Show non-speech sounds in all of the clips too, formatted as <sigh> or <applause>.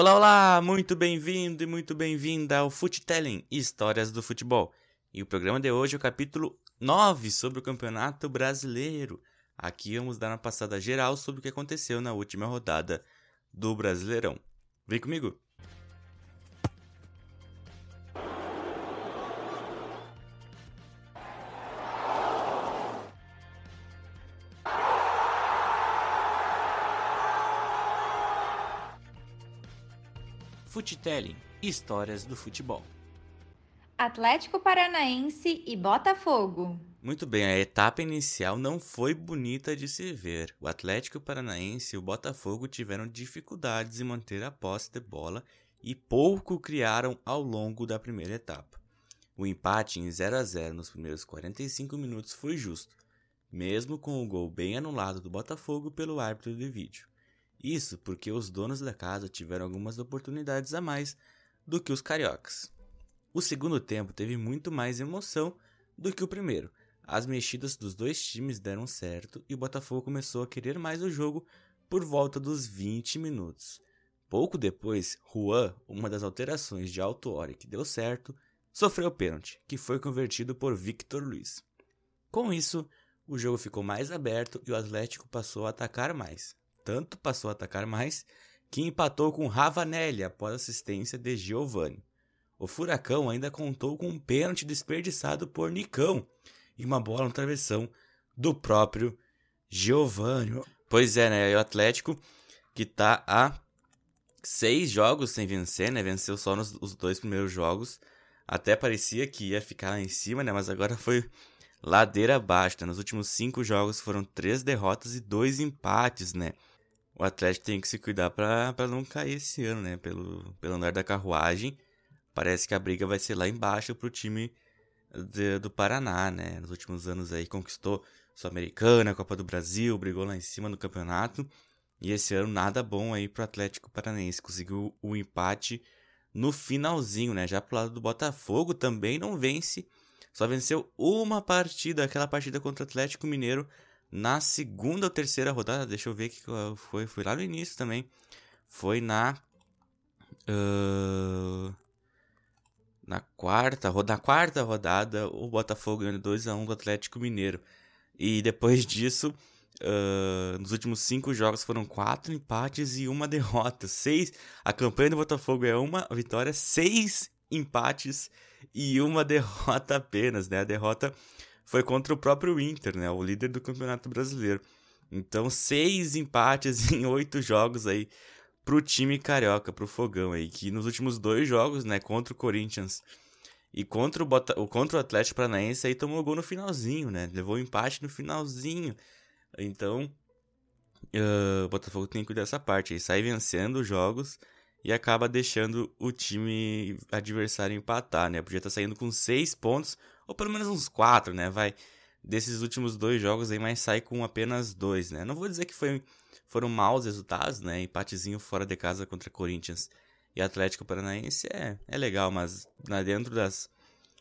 Olá, olá! Muito bem-vindo e muito bem-vinda ao Futelling Histórias do Futebol. E o programa de hoje é o capítulo 9 sobre o Campeonato Brasileiro. Aqui vamos dar uma passada geral sobre o que aconteceu na última rodada do Brasileirão. Vem comigo! Futelling Histórias do Futebol. Atlético Paranaense e Botafogo. Muito bem, a etapa inicial não foi bonita de se ver. O Atlético Paranaense e o Botafogo tiveram dificuldades em manter a posse de bola e pouco criaram ao longo da primeira etapa. O empate em 0 a 0 nos primeiros 45 minutos foi justo, mesmo com o gol bem anulado do Botafogo pelo árbitro de vídeo. Isso porque os donos da casa tiveram algumas oportunidades a mais do que os cariocas. O segundo tempo teve muito mais emoção do que o primeiro. As mexidas dos dois times deram certo e o Botafogo começou a querer mais o jogo por volta dos 20 minutos. Pouco depois, Juan, uma das alterações de Alto Ori que deu certo, sofreu o pênalti, que foi convertido por Victor Luiz. Com isso, o jogo ficou mais aberto e o Atlético passou a atacar mais. Tanto passou a atacar mais que empatou com Ravanelli após assistência de Giovanni. O Furacão ainda contou com um pênalti desperdiçado por Nicão e uma bola no travessão do próprio Giovanni. Pois é, né? O Atlético que tá há seis jogos sem vencer, né? Venceu só nos os dois primeiros jogos. Até parecia que ia ficar lá em cima, né? Mas agora <laughs> foi ladeira abaixo. Né? Nos últimos cinco jogos foram três derrotas e dois empates, né? O Atlético tem que se cuidar para não cair esse ano, né? Pelo, pelo andar da carruagem parece que a briga vai ser lá embaixo pro time de, do Paraná, né? Nos últimos anos aí conquistou Sul-Americana, Copa do Brasil, brigou lá em cima no campeonato. E esse ano nada bom aí pro Atlético Paranaense. Conseguiu o empate no finalzinho, né? Já pro lado do Botafogo também não vence. Só venceu uma partida, aquela partida contra o Atlético Mineiro na segunda ou terceira rodada. Deixa eu ver que foi. Foi lá no início também. Foi na. Uh, na quarta, na quarta rodada, o Botafogo ganhou 2x1 do Atlético Mineiro. E depois <laughs> disso, uh, nos últimos cinco jogos foram quatro empates e uma derrota. Seis, a campanha do Botafogo é uma vitória, seis empates e uma <laughs> derrota apenas, né? A derrota foi contra o próprio Inter, né? O líder do Campeonato Brasileiro. Então, seis empates <laughs> em oito jogos aí pro time carioca, pro Fogão aí, que nos últimos dois jogos, né, contra o Corinthians e contra o, Bota... contra o Atlético Paranaense aí tomou gol no finalzinho, né? Levou um empate no finalzinho. Então, uh, o Botafogo tem que cuidar dessa parte aí, sai vencendo os jogos e acaba deixando o time adversário empatar, né? Podia estar tá saindo com seis pontos, ou pelo menos uns quatro, né? Vai desses últimos dois jogos aí, mas sai com apenas dois, né? Não vou dizer que foi foram maus resultados, né? Empatezinho fora de casa contra Corinthians e Atlético Paranaense é, é legal, mas né, dentro das,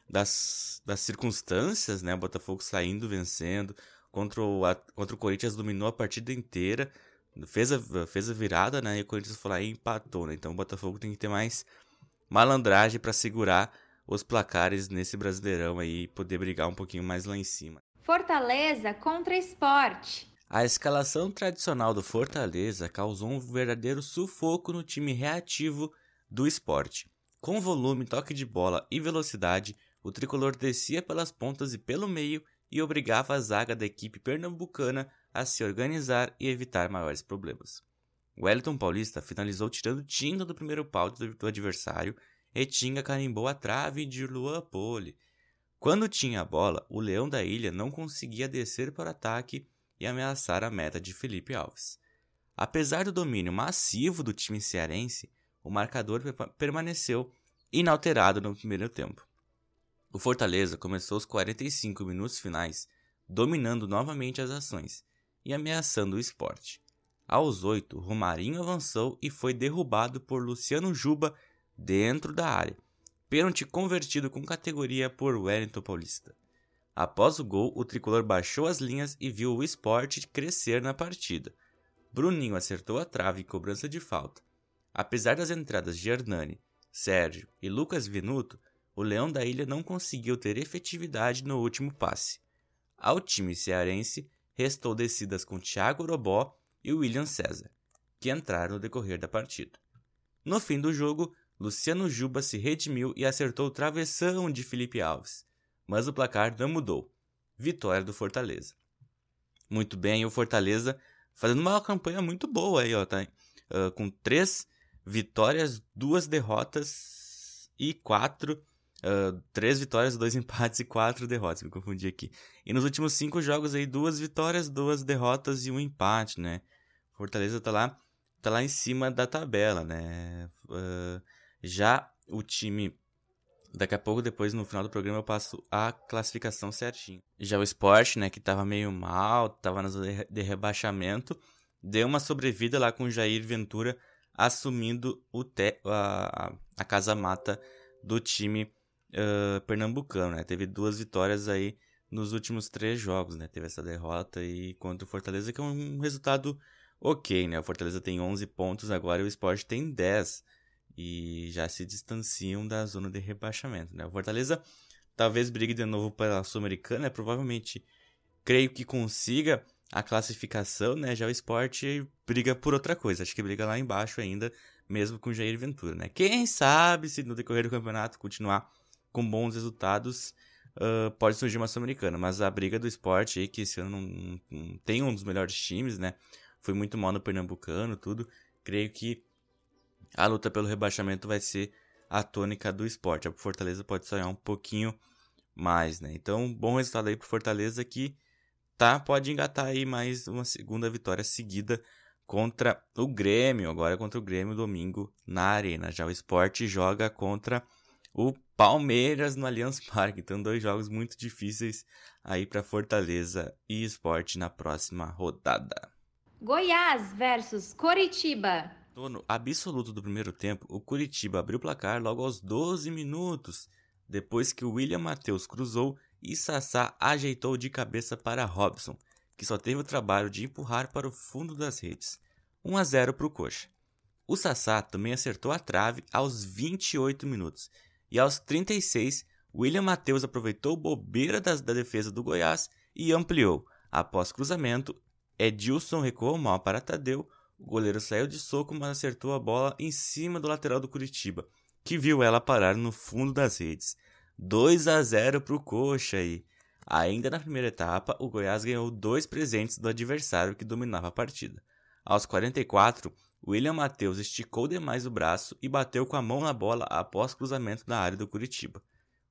das, das circunstâncias, né? O Botafogo saindo, vencendo, contra o, contra o Corinthians dominou a partida inteira, fez a, fez a virada, né? E o Corinthians foi lá e empatou, né? Então o Botafogo tem que ter mais malandragem para segurar os placares nesse Brasileirão aí e poder brigar um pouquinho mais lá em cima. Fortaleza contra Esporte. A escalação tradicional do Fortaleza causou um verdadeiro sufoco no time reativo do esporte. Com volume, toque de bola e velocidade, o tricolor descia pelas pontas e pelo meio e obrigava a zaga da equipe pernambucana a se organizar e evitar maiores problemas. Wellington Paulista finalizou tirando Tinga do primeiro pau do adversário e Tinga carimbou a trave de Luan Poli. Quando tinha a bola, o Leão da Ilha não conseguia descer para o ataque e ameaçar a meta de Felipe Alves. Apesar do domínio massivo do time cearense, o marcador permaneceu inalterado no primeiro tempo. O Fortaleza começou os 45 minutos finais dominando novamente as ações e ameaçando o esporte. Aos 8, Romarinho avançou e foi derrubado por Luciano Juba dentro da área. Pênalti convertido com categoria por Wellington Paulista. Após o gol, o tricolor baixou as linhas e viu o esporte crescer na partida. Bruninho acertou a trave em cobrança de falta. Apesar das entradas de Hernani, Sérgio e Lucas Venuto, o Leão da Ilha não conseguiu ter efetividade no último passe. Ao time cearense, restou descidas com Thiago Robó e William César, que entraram no decorrer da partida. No fim do jogo, Luciano Juba se redimiu e acertou o travessão de Felipe Alves, mas o placar não mudou. Vitória do Fortaleza. Muito bem, o Fortaleza fazendo uma campanha muito boa aí, ó, tá? Uh, com três vitórias, duas derrotas e quatro Uh, três vitórias, dois empates e quatro derrotas. Me confundi aqui. E nos últimos cinco jogos aí, duas vitórias, duas derrotas e um empate, né? Fortaleza tá lá, tá lá em cima da tabela, né? Uh, já o time. Daqui a pouco, depois no final do programa, eu passo a classificação certinho. Já o esporte, né, que tava meio mal, tava na zona de rebaixamento, deu uma sobrevida lá com o Jair Ventura assumindo o te a, a casa mata do time uh, pernambucano, né? Teve duas vitórias aí nos últimos três jogos, né? Teve essa derrota aí contra o Fortaleza, que é um resultado ok, né? O Fortaleza tem 11 pontos agora e o Sport tem 10. E já se distanciam da zona de rebaixamento, né? O Fortaleza talvez brigue de novo pela Sul-Americana, né? provavelmente creio que consiga a classificação, né? Já o Sport briga por outra coisa, acho que briga lá embaixo ainda, mesmo com o Jair Ventura, né? Quem sabe se no decorrer do campeonato continuar com bons resultados, uh, pode surgir uma Sul-Americana. Mas a briga do esporte aí, que esse ano não, não, tem um dos melhores times, né? Foi muito mal no Pernambucano, tudo. Creio que a luta pelo rebaixamento vai ser a tônica do esporte. A Fortaleza pode sonhar um pouquinho mais, né? Então, bom resultado aí pro Fortaleza que tá, pode engatar aí mais uma segunda vitória seguida contra o Grêmio, agora contra o Grêmio domingo na Arena. Já o esporte joga contra o Palmeiras no Allianz Parque. Então, dois jogos muito difíceis aí para Fortaleza e Esporte na próxima rodada. Goiás versus Coritiba. No absoluto do primeiro tempo, o Curitiba abriu o placar logo aos 12 minutos, depois que William Matheus cruzou e Sassá ajeitou de cabeça para Robson, que só teve o trabalho de empurrar para o fundo das redes. 1 a 0 para o Coxa. O Sassá também acertou a trave aos 28 minutos e aos 36, William Matheus aproveitou bobeira da, da defesa do Goiás e ampliou. Após cruzamento, Edilson recuou mal para Tadeu. O goleiro saiu de soco, mas acertou a bola em cima do lateral do Curitiba, que viu ela parar no fundo das redes. 2 a 0 para o Coxa aí. Ainda na primeira etapa, o Goiás ganhou dois presentes do adversário que dominava a partida. Aos 44, William Matheus esticou demais o braço e bateu com a mão na bola após cruzamento na área do Curitiba.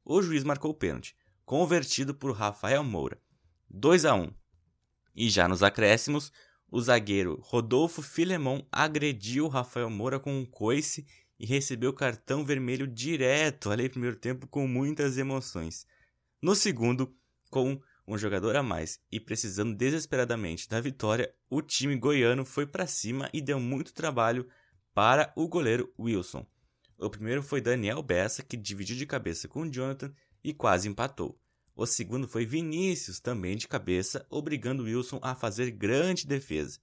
O juiz marcou o pênalti, convertido por Rafael Moura. 2 a 1. E já nos acréscimos, o zagueiro Rodolfo Filemon agrediu Rafael Moura com um coice e recebeu cartão vermelho direto ali no primeiro tempo com muitas emoções. No segundo, com um jogador a mais e precisando desesperadamente da vitória, o time goiano foi para cima e deu muito trabalho para o goleiro Wilson. O primeiro foi Daniel Bessa, que dividiu de cabeça com Jonathan e quase empatou. O segundo foi Vinícius, também de cabeça, obrigando Wilson a fazer grande defesa.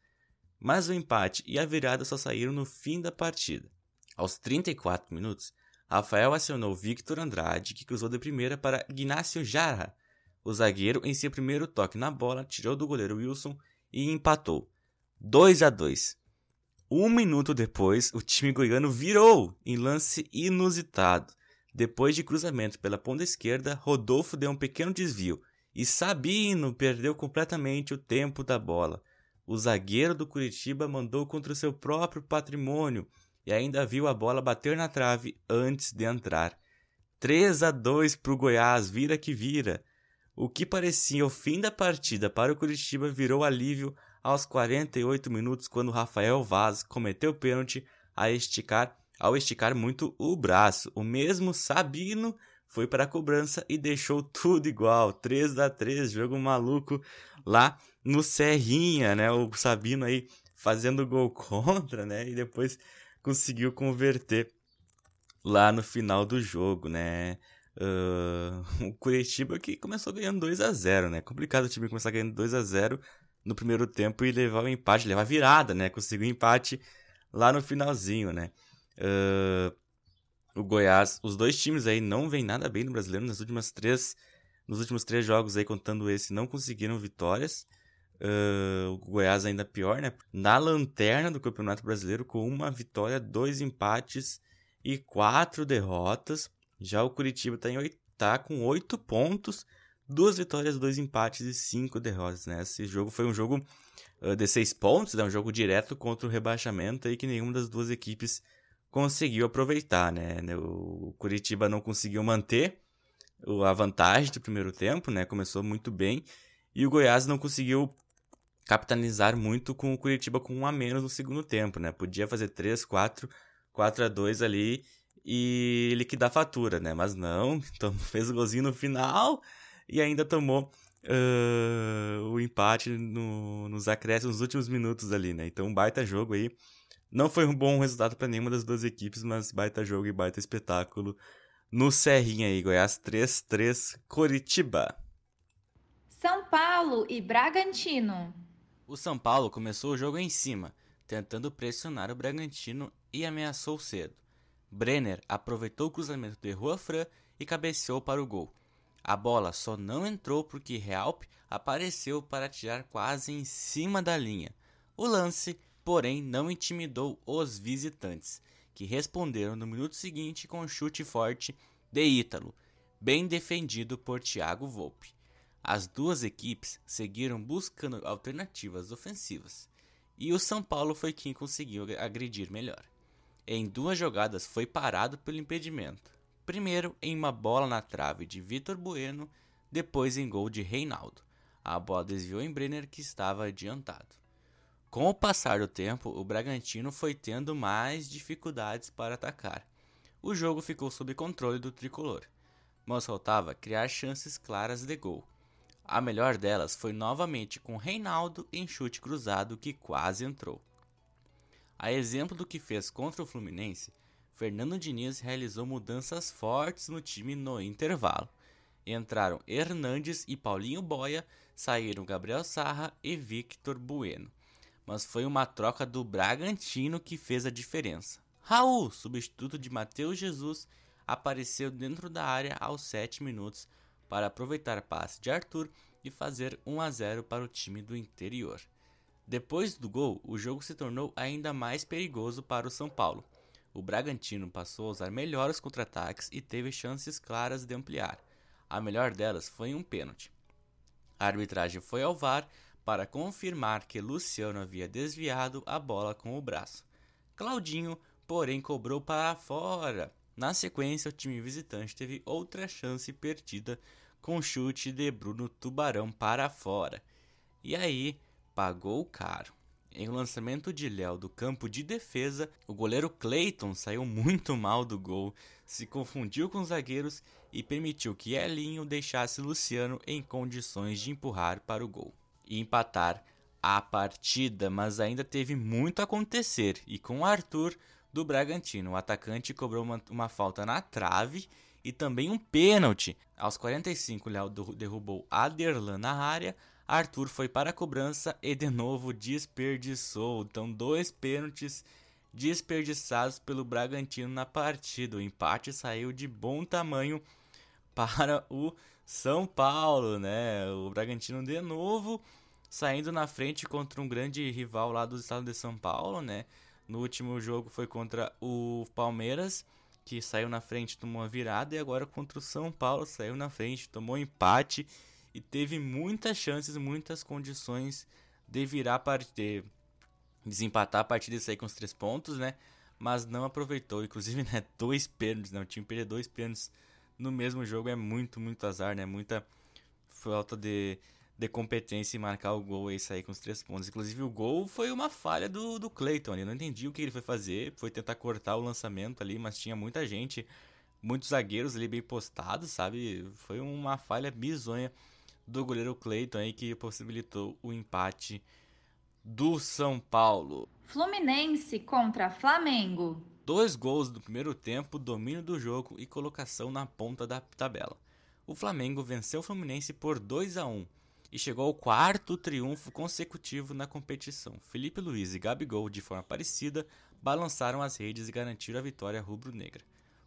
Mas o empate e a virada só saíram no fim da partida. Aos 34 minutos, Rafael acionou Victor Andrade, que cruzou de primeira para Ignacio Jara, o zagueiro, em seu primeiro toque na bola, tirou do goleiro Wilson e empatou. 2 a 2. Um minuto depois, o time goiano virou em lance inusitado. Depois de cruzamento pela ponta esquerda, Rodolfo deu um pequeno desvio e Sabino perdeu completamente o tempo da bola. O zagueiro do Curitiba mandou contra o seu próprio patrimônio e ainda viu a bola bater na trave antes de entrar. 3 a 2 para o Goiás, vira que vira. O que parecia o fim da partida para o Curitiba virou alívio aos 48 minutos quando Rafael Vaz cometeu pênalti a esticar, ao esticar muito o braço. O mesmo Sabino foi para a cobrança e deixou tudo igual, 3 a 3, jogo maluco lá no Serrinha, né? O Sabino aí fazendo gol <laughs> contra, né? E depois conseguiu converter lá no final do jogo, né? Uh, <laughs> o Curitiba que começou ganhando 2 a 0 né? Complicado o time começar ganhando 2 a 0 no primeiro tempo e levar o empate, levar a virada, né? Conseguiu empate lá no finalzinho, né? Uh, o Goiás, os dois times aí não vêm nada bem no brasileiro nas últimas três, nos últimos três jogos aí, contando esse, não conseguiram vitórias. Uh, o Goiás ainda pior, né? Na lanterna do Campeonato Brasileiro, com uma vitória, dois empates e quatro derrotas. Já o Curitiba está tá com oito pontos, duas vitórias, dois empates e cinco derrotas. Né? Esse jogo foi um jogo uh, de seis pontos, né? um jogo direto contra o rebaixamento e que nenhuma das duas equipes conseguiu aproveitar. Né? O Curitiba não conseguiu manter a vantagem do primeiro tempo, né? começou muito bem, e o Goiás não conseguiu capitalizar muito com o Curitiba com um a menos no segundo tempo, né? Podia fazer 3, 4, 4 a 2 ali e liquidar a fatura, né? Mas não, <laughs> então fez o golzinho no final e ainda tomou uh, o empate no, nos acréscimos nos últimos minutos ali, né? Então, um baita jogo aí. Não foi um bom resultado para nenhuma das duas equipes, mas baita jogo e baita espetáculo no Serrinha aí, Goiás 3-3, Coritiba. São Paulo e Bragantino. O São Paulo começou o jogo em cima, tentando pressionar o Bragantino e ameaçou cedo. Brenner aproveitou o cruzamento de Fran e cabeceou para o gol. A bola só não entrou porque Realp apareceu para tirar quase em cima da linha. O lance, porém, não intimidou os visitantes, que responderam no minuto seguinte com um chute forte de Ítalo, bem defendido por Thiago Volpe. As duas equipes seguiram buscando alternativas ofensivas, e o São Paulo foi quem conseguiu agredir melhor. Em duas jogadas foi parado pelo impedimento. Primeiro em uma bola na trave de Vitor Bueno, depois em gol de Reinaldo. A bola desviou em Brenner que estava adiantado. Com o passar do tempo, o Bragantino foi tendo mais dificuldades para atacar. O jogo ficou sob controle do tricolor, mas faltava criar chances claras de gol. A melhor delas foi novamente com Reinaldo em chute cruzado que quase entrou. A exemplo do que fez contra o Fluminense, Fernando Diniz realizou mudanças fortes no time no intervalo. Entraram Hernandes e Paulinho Boia, saíram Gabriel Sarra e Victor Bueno. Mas foi uma troca do Bragantino que fez a diferença. Raul, substituto de Matheus Jesus, apareceu dentro da área aos 7 minutos para aproveitar passe de Arthur e fazer 1 a 0 para o time do interior. Depois do gol, o jogo se tornou ainda mais perigoso para o São Paulo. O Bragantino passou a usar melhor os contra-ataques e teve chances claras de ampliar. A melhor delas foi um pênalti. A arbitragem foi ao VAR para confirmar que Luciano havia desviado a bola com o braço. Claudinho, porém, cobrou para fora. Na sequência, o time visitante teve outra chance perdida com chute de Bruno Tubarão para fora. E aí, pagou caro. Em um lançamento de Léo do campo de defesa, o goleiro Clayton saiu muito mal do gol, se confundiu com os zagueiros e permitiu que Elinho deixasse Luciano em condições de empurrar para o gol e empatar a partida, mas ainda teve muito a acontecer e com o Arthur do Bragantino, o atacante cobrou uma, uma falta na trave e também um pênalti. Aos 45, Léo derrubou Aderlan na área. Arthur foi para a cobrança e de novo desperdiçou. Então, dois pênaltis desperdiçados pelo Bragantino na partida. O empate saiu de bom tamanho <laughs> para o São Paulo, né? O Bragantino de novo saindo na frente contra um grande rival lá do estado de São Paulo, né? No último jogo foi contra o Palmeiras que saiu na frente, tomou uma virada, e agora contra o São Paulo saiu na frente, tomou um empate e teve muitas chances, muitas condições de virar a partida, desempatar a partida e sair com os três pontos, né? Mas não aproveitou, inclusive, <laughs> né? Dois pênaltis, né? O time perdeu dois pênaltis no mesmo jogo é muito, muito azar, né? Muita falta de de competência em marcar o gol e sair com os três pontos. Inclusive, o gol foi uma falha do, do Clayton. Eu não entendi o que ele foi fazer. Foi tentar cortar o lançamento ali, mas tinha muita gente, muitos zagueiros ali bem postados, sabe? Foi uma falha bizonha do goleiro Clayton aí que possibilitou o empate do São Paulo. Fluminense contra Flamengo. Dois gols do primeiro tempo, domínio do jogo e colocação na ponta da tabela. O Flamengo venceu o Fluminense por 2 a 1 e chegou ao quarto triunfo consecutivo na competição. Felipe Luiz e Gabigol, de forma parecida, balançaram as redes e garantiram a vitória rubro-negra.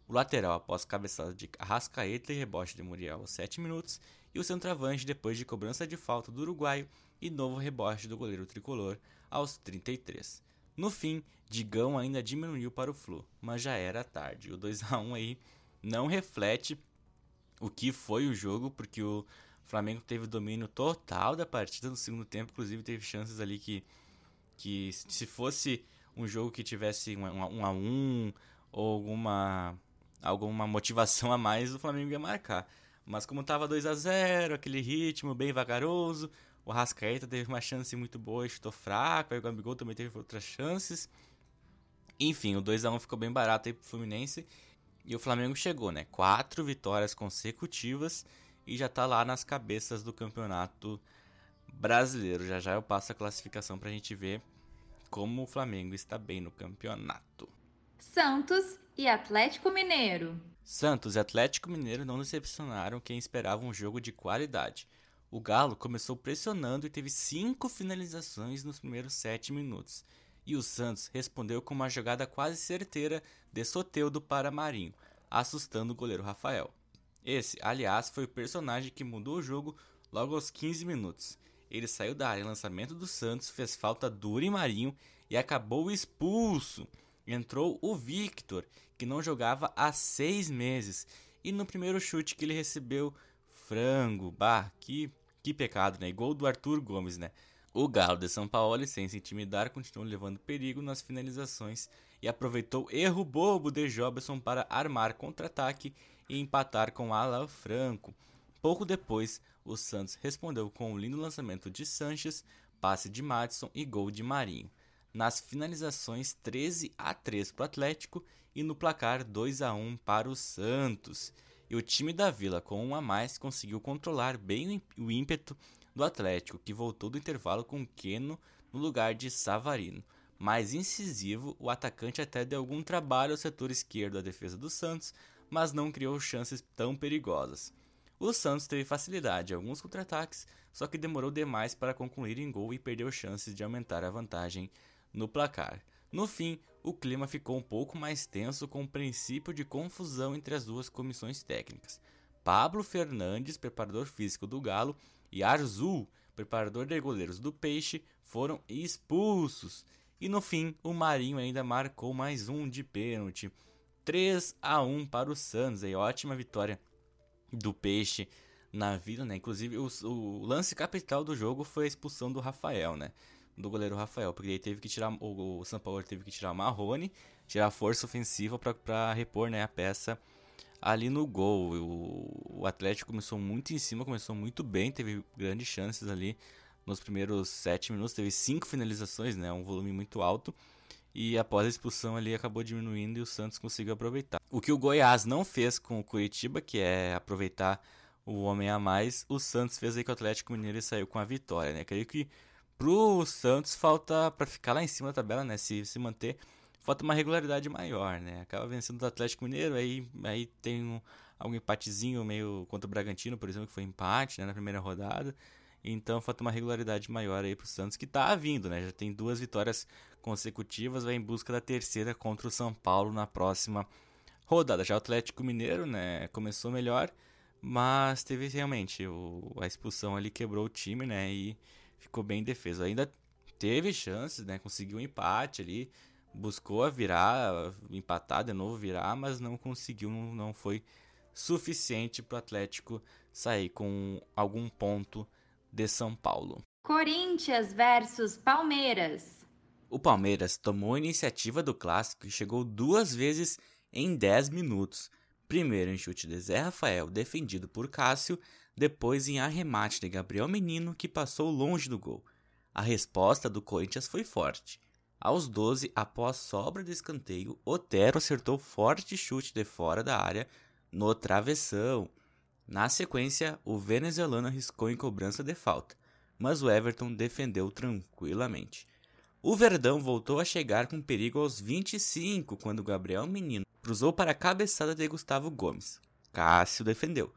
O lateral após cabeçada de Arrascaeta e rebote de Muriel aos 7 minutos, e o centroavante depois de cobrança de falta do uruguaio e novo rebote do goleiro tricolor aos 33. No fim, Digão ainda diminuiu para o Flu, mas já era tarde. O 2 a 1 aí não reflete o que foi o jogo, porque o Flamengo teve domínio total da partida no segundo tempo, inclusive teve chances ali que, que se fosse um jogo que tivesse um, um a um ou alguma, alguma motivação a mais, o Flamengo ia marcar. Mas como tava 2 a 0 aquele ritmo bem vagaroso, o Rascaeta teve uma chance muito boa e chutou fraco, aí o Gabigol também teve outras chances. Enfim, o 2 a 1 ficou bem barato aí pro Fluminense. E o Flamengo chegou, né? Quatro vitórias consecutivas e já tá lá nas cabeças do campeonato brasileiro. Já já eu passo a classificação pra gente ver como o Flamengo está bem no campeonato. Santos e Atlético Mineiro. Santos e Atlético Mineiro não decepcionaram quem esperava um jogo de qualidade. O Galo começou pressionando e teve cinco finalizações nos primeiros sete minutos. E o Santos respondeu com uma jogada quase certeira de Soteudo para Marinho, assustando o goleiro Rafael. Esse, aliás, foi o personagem que mudou o jogo logo aos 15 minutos. Ele saiu da área em lançamento do Santos, fez falta dura em Marinho e acabou expulso. Entrou o Victor, que não jogava há seis meses. E no primeiro chute que ele recebeu, frango, bah, que, que pecado, né? Gol do Arthur Gomes, né? O Galo de São Paulo, sem se intimidar, continuou levando perigo nas finalizações e aproveitou erro bobo de Jobson para armar contra-ataque e empatar com Ala Franco. Pouco depois, o Santos respondeu com um lindo lançamento de Sanches, passe de Madison e gol de Marinho. Nas finalizações 13 a 3 para o Atlético e no placar 2 a 1 para o Santos. E o time da Vila, com um a mais, conseguiu controlar bem o ímpeto do Atlético, que voltou do intervalo com Keno no lugar de Savarino. Mais incisivo, o atacante até deu algum trabalho ao setor esquerdo da defesa do Santos, mas não criou chances tão perigosas. O Santos teve facilidade em alguns contra-ataques, só que demorou demais para concluir em gol e perdeu chances de aumentar a vantagem no placar. No fim, o clima ficou um pouco mais tenso com o princípio de confusão entre as duas comissões técnicas. Pablo Fernandes, preparador físico do Galo, e Arzul, preparador de goleiros do Peixe, foram expulsos. E no fim, o Marinho ainda marcou mais um de pênalti. 3 a 1 para o Santos, aí ótima vitória do Peixe na vida, né? Inclusive o, o, lance capital do jogo foi a expulsão do Rafael, né? Do goleiro Rafael, porque ele teve que tirar o, o São Paulo teve que tirar Marrone, tirar a força ofensiva para repor, né, a peça ali no gol. O, o Atlético começou muito em cima, começou muito bem, teve grandes chances ali nos primeiros sete minutos, teve cinco finalizações, né? Um volume muito alto. E após a expulsão ali acabou diminuindo e o Santos conseguiu aproveitar. O que o Goiás não fez com o Curitiba, que é aproveitar o homem a mais, o Santos fez aí com o Atlético Mineiro e saiu com a vitória, né? Creio que pro Santos falta para ficar lá em cima da tabela, né? Se se manter falta uma regularidade maior, né? Acaba vencendo o Atlético Mineiro, aí, aí tem um, algum empatezinho meio contra o Bragantino, por exemplo, que foi empate né, na primeira rodada. Então falta uma regularidade maior aí pro Santos, que tá vindo, né? Já tem duas vitórias consecutivas, vai em busca da terceira contra o São Paulo na próxima rodada. Já o Atlético Mineiro, né, começou melhor, mas teve realmente o, a expulsão ali quebrou o time, né? E ficou bem defeso. Ainda teve chances, né? Conseguiu um empate ali, buscou a virar, empatar de novo, virar, mas não conseguiu, não foi suficiente para o Atlético sair com algum ponto de São Paulo. Corinthians versus Palmeiras. O Palmeiras tomou a iniciativa do clássico e chegou duas vezes em 10 minutos. Primeiro em chute de Zé Rafael, defendido por Cássio, depois em arremate de Gabriel Menino, que passou longe do gol. A resposta do Corinthians foi forte. Aos 12, após sobra de escanteio, Otero acertou forte chute de fora da área no travessão. Na sequência, o venezuelano arriscou em cobrança de falta, mas o Everton defendeu tranquilamente. O Verdão voltou a chegar com perigo aos 25 quando Gabriel Menino cruzou para a cabeçada de Gustavo Gomes. Cássio defendeu.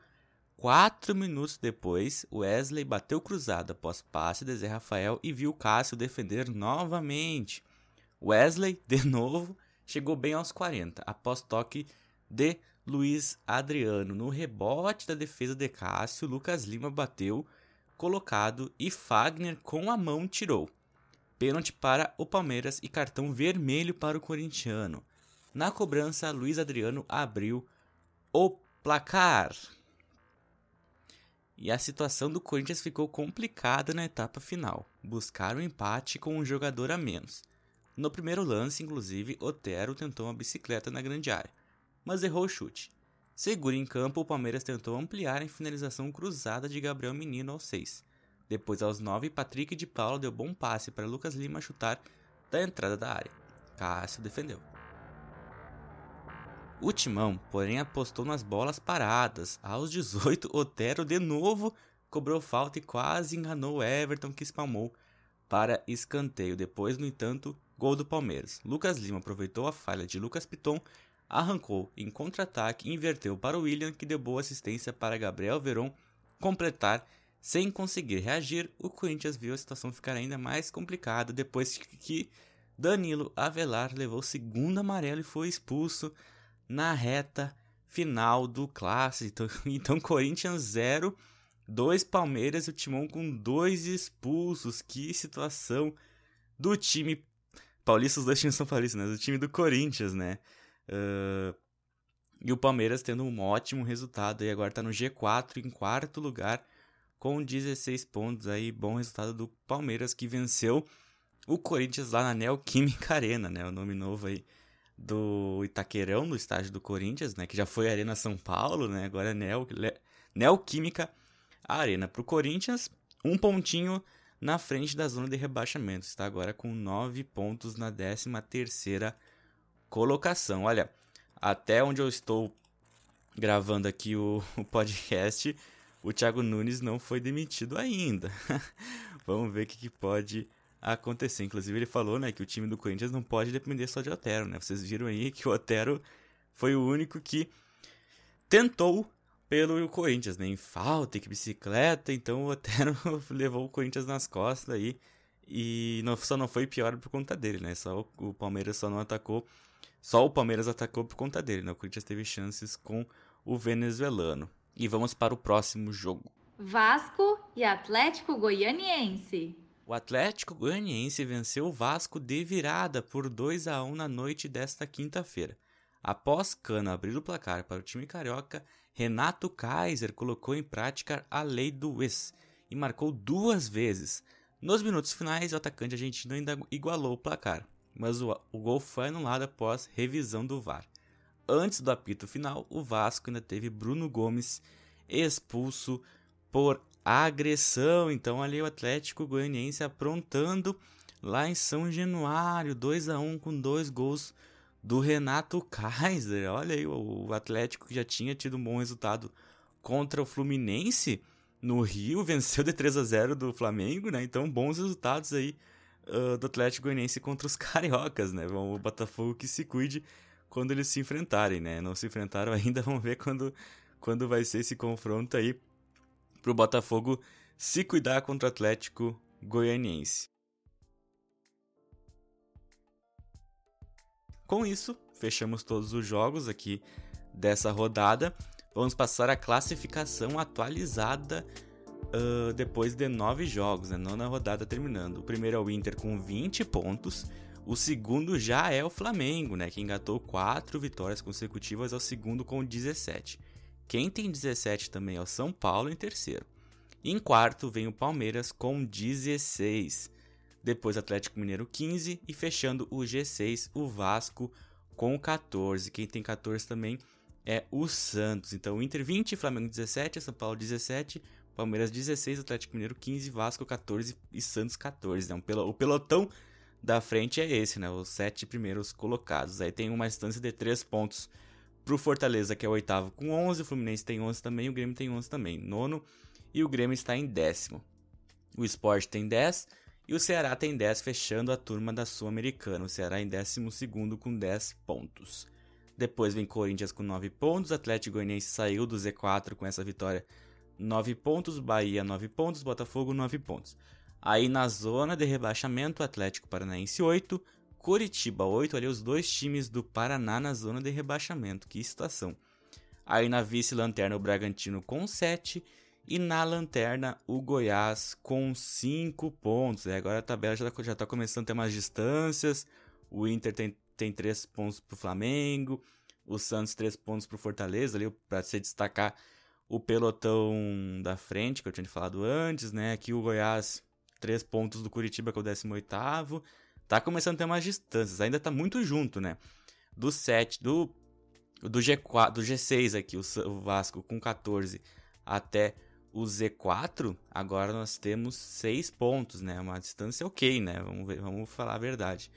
Quatro minutos depois, Wesley bateu cruzado após passe de Zé Rafael e viu Cássio defender novamente. Wesley, de novo, chegou bem aos 40, após toque de Luiz Adriano. No rebote da defesa de Cássio, Lucas Lima bateu colocado e Fagner com a mão tirou. Pênalti para o Palmeiras e cartão vermelho para o corintiano. Na cobrança, Luiz Adriano abriu o placar. E a situação do Corinthians ficou complicada na etapa final. Buscaram empate com um jogador a menos. No primeiro lance, inclusive, Otero tentou uma bicicleta na grande área, mas errou o chute. Seguro em campo, o Palmeiras tentou ampliar em finalização cruzada de Gabriel Menino aos 6. Depois, aos 9, Patrick de Paulo deu bom passe para Lucas Lima chutar da entrada da área. Cássio defendeu. O Timão, porém, apostou nas bolas paradas. Aos 18, <laughs> Otero de novo cobrou falta e quase enganou Everton, que espalmou para escanteio. Depois, no entanto, gol do Palmeiras. Lucas Lima aproveitou a falha de Lucas Piton, arrancou em contra-ataque e inverteu para o William, que deu boa assistência para Gabriel Veron completar sem conseguir reagir. O Corinthians viu a situação ficar ainda mais complicada depois que Danilo Avelar levou o segundo amarelo e foi expulso na reta final do clássico. Então, <laughs> então Corinthians 0, 2 Palmeiras e o Timão com dois expulsos. Que situação do time paulista, os dois times são paulistas, né? Do time do Corinthians, né? Uh, e o Palmeiras tendo um ótimo resultado e agora tá no G4 em quarto lugar com 16 pontos aí, bom resultado do Palmeiras que venceu o Corinthians lá na Neoquímica Arena, né? O nome novo aí do Itaquerão, no estádio do Corinthians, né? Que já foi Arena São Paulo, né? Agora é Neo, Neoquímica Arena. Para o Corinthians, um pontinho na frente da zona de rebaixamento. Está agora com nove pontos na 13 terceira colocação. Olha, até onde eu estou gravando aqui o, o podcast, o Thiago Nunes não foi demitido ainda. <laughs> Vamos ver o que, que pode acontecer. Inclusive, ele falou né, que o time do Corinthians não pode depender só de Otero. Né? Vocês viram aí que o Otero foi o único que tentou pelo Corinthians, né? Em falta, que bicicleta. Então o Otero <laughs> levou o Corinthians nas costas aí. E não, só não foi pior por conta dele, né? Só o, o Palmeiras só não atacou. Só o Palmeiras atacou por conta dele, né? O Corinthians teve chances com o venezuelano. E vamos para o próximo jogo. Vasco e Atlético Goianiense. O Atlético Goianiense venceu o Vasco de virada por 2 a 1 na noite desta quinta-feira. Após Cano abrir o placar para o time carioca, Renato Kaiser colocou em prática a lei do ex e marcou duas vezes. Nos minutos finais, o atacante argentino ainda igualou o placar, mas o, o gol foi anulado após revisão do VAR. Antes do apito final, o Vasco ainda teve Bruno Gomes expulso por agressão. Então ali o Atlético Goianiense aprontando lá em São Januário, 2 a 1 com dois gols do Renato Kaiser. Olha aí, o Atlético que já tinha tido um bom resultado contra o Fluminense no Rio, <laughs> venceu de 3 a 0 do Flamengo, né? Então bons resultados aí uh, do Atlético Goianiense contra os <laughs> cariocas, né? O Botafogo que se cuide quando eles se enfrentarem, né? Não se enfrentaram <laughs> ainda, vamos ver quando, quando vai ser esse confronto aí para o Botafogo se cuidar contra o Atlético Goianiense. Com isso, fechamos todos os jogos aqui dessa rodada. Vamos passar a classificação atualizada uh, depois de nove jogos, né? nona rodada terminando. O primeiro é o Inter com 20 pontos. O segundo já é o Flamengo, né? Que engatou quatro vitórias consecutivas ao segundo com 17. Quem tem 17 também é o São Paulo em terceiro. Em quarto vem o Palmeiras com 16. Depois Atlético Mineiro 15 e fechando o G6 o Vasco com 14. Quem tem 14 também é o Santos. Então Inter 20, Flamengo 17, São Paulo 17, Palmeiras 16, Atlético Mineiro 15, Vasco 14 e Santos 14. Então, o pelotão da frente é esse, né? Os sete primeiros colocados. Aí tem uma distância de 3 pontos Pro Fortaleza, que é o oitavo, com 11. O Fluminense tem 11 também. O Grêmio tem 11 também. Nono. E o Grêmio está em décimo. O Sport tem 10. E o Ceará tem 10, fechando a turma da Sul-Americana. O Ceará em décimo segundo com 10 pontos. Depois vem Corinthians com 9 pontos. Atlético Goianiense saiu do Z4 com essa vitória 9 pontos, Bahia 9 pontos, Botafogo 9 pontos. Aí na zona de rebaixamento, Atlético Paranaense 8, Curitiba 8, ali os dois times do Paraná na zona de rebaixamento, que situação. Aí na vice-lanterna o Bragantino com 7 e na lanterna o Goiás com 5 pontos. É, agora a tabela já está tá começando a ter umas distâncias, o Inter tem, tem 3 pontos para o Flamengo, o Santos 3 pontos para o Fortaleza, ali para se destacar o pelotão da frente, que eu tinha falado antes, né? Aqui o Goiás, 3 pontos do Curitiba, que é o 18º. Tá começando a ter umas distâncias, ainda tá muito junto, né? Do 7, do, do G4, do G6 aqui, o, Vasco com 14 até o Z4, agora nós temos 6 pontos, né? Uma distância ok, né? Vamos, ver, vamos falar a verdade.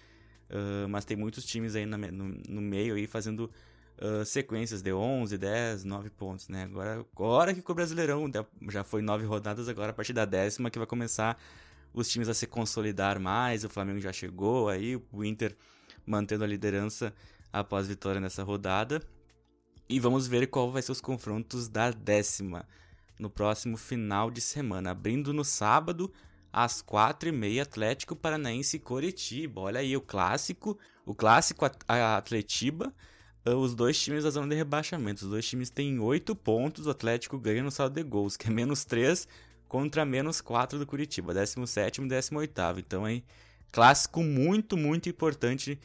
Uh, mas tem muitos times aí no, no, no meio aí fazendo uh, sequências de 11, 10, 9 pontos, né? Agora, agora que o Brasileirão já foi 9 rodadas, agora a partir da décima que vai começar os times a se consolidar mais, o Flamengo já chegou aí, o Inter mantendo a liderança após vitória nessa rodada. E vamos ver qual vai ser os confrontos da décima no próximo final de semana, abrindo no sábado às quatro e meia Atlético Paranaense e Coritiba. Olha aí o clássico, o clássico Atletiba ah, os dois times da zona de rebaixamento. Os dois times têm 8 pontos, o Atlético ganha no saldo de gols, que é menos 3 contra menos 4 do Curitiba, 17 e 18. Então, aí, clássico muito, muito importante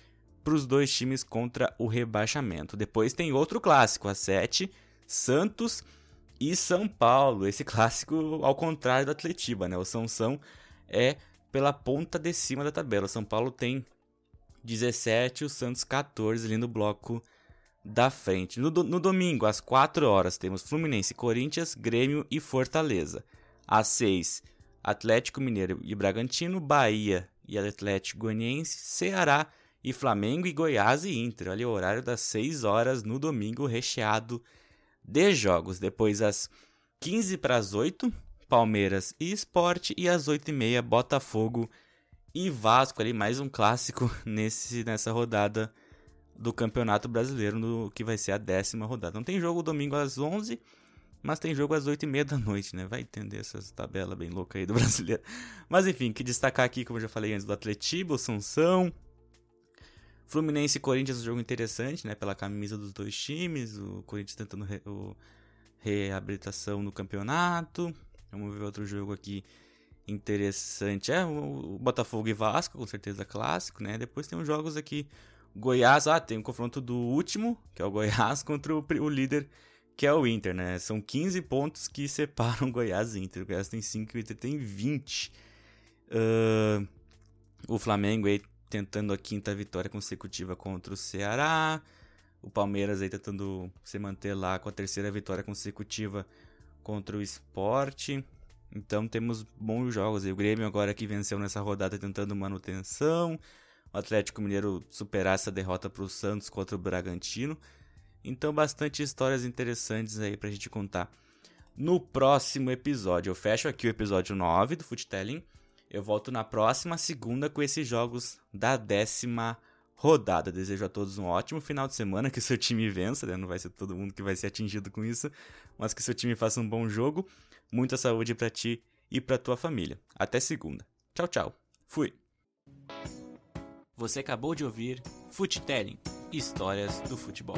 para os dois times contra o rebaixamento. Depois tem outro clássico, a 7, Santos e São Paulo. Esse clássico ao contrário do Atletiba, né? O São São é pela ponta de cima da tabela. O São Paulo tem 17, o Santos 14 ali no bloco da frente. No, no domingo, às 4 horas, temos Fluminense, Corinthians, Grêmio e Fortaleza. Às 6, Atlético Mineiro e Bragantino, Bahia e Atlético Goianiense, Ceará e Flamengo e Goiás e Inter. Olha o horário das 6 horas no domingo recheado de jogos. Depois às 15 para as 8, Palmeiras e Esporte e às 8 e meia Botafogo e Vasco ali mais um clássico <laughs> nesse nessa rodada do Campeonato Brasileiro, no que vai ser a décima rodada. Não tem jogo domingo às 11, mas tem jogo às 8 e meia da noite, né? Vai entender essas tabelas bem loucas aí do <laughs> brasileiro. Mas enfim, que destacar aqui, como eu já falei antes, do Atletiba, o Sansão. Fluminense e Corinthians, um jogo interessante, né? Pela camisa dos dois times. O Corinthians tentando re o reabilitação no campeonato. Vamos ver outro jogo aqui interessante. É o Botafogo e Vasco, com certeza clássico, né? Depois tem uns jogos aqui Goiás, ah, tem um confronto do último, que é o Goiás, <laughs> contra o, o líder, que é o Inter, né? São 15 pontos que separam Goiás e Inter. O Goiás tem 5 e o Inter tem 20. Uh, o Flamengo aí tentando a quinta vitória consecutiva contra o Ceará. O Palmeiras aí tentando se manter lá com a terceira vitória consecutiva contra o Esporte. Então temos bons jogos. E o Grêmio agora que venceu nessa rodada tentando manutenção o Atlético Mineiro superar essa derrota para o Santos contra o Bragantino. Então, bastante histórias interessantes aí para a gente contar no próximo episódio. Eu fecho aqui o episódio 9 do Footelling. Eu volto na próxima segunda com esses jogos da décima rodada. Desejo a todos um ótimo final de semana, que seu time vença, né? Não vai ser todo mundo que vai ser atingido com isso, mas que seu time faça um bom jogo. Muita saúde para ti e para tua família. Até segunda. Tchau, tchau. Fui. Você acabou de ouvir Footelling Histórias do Futebol.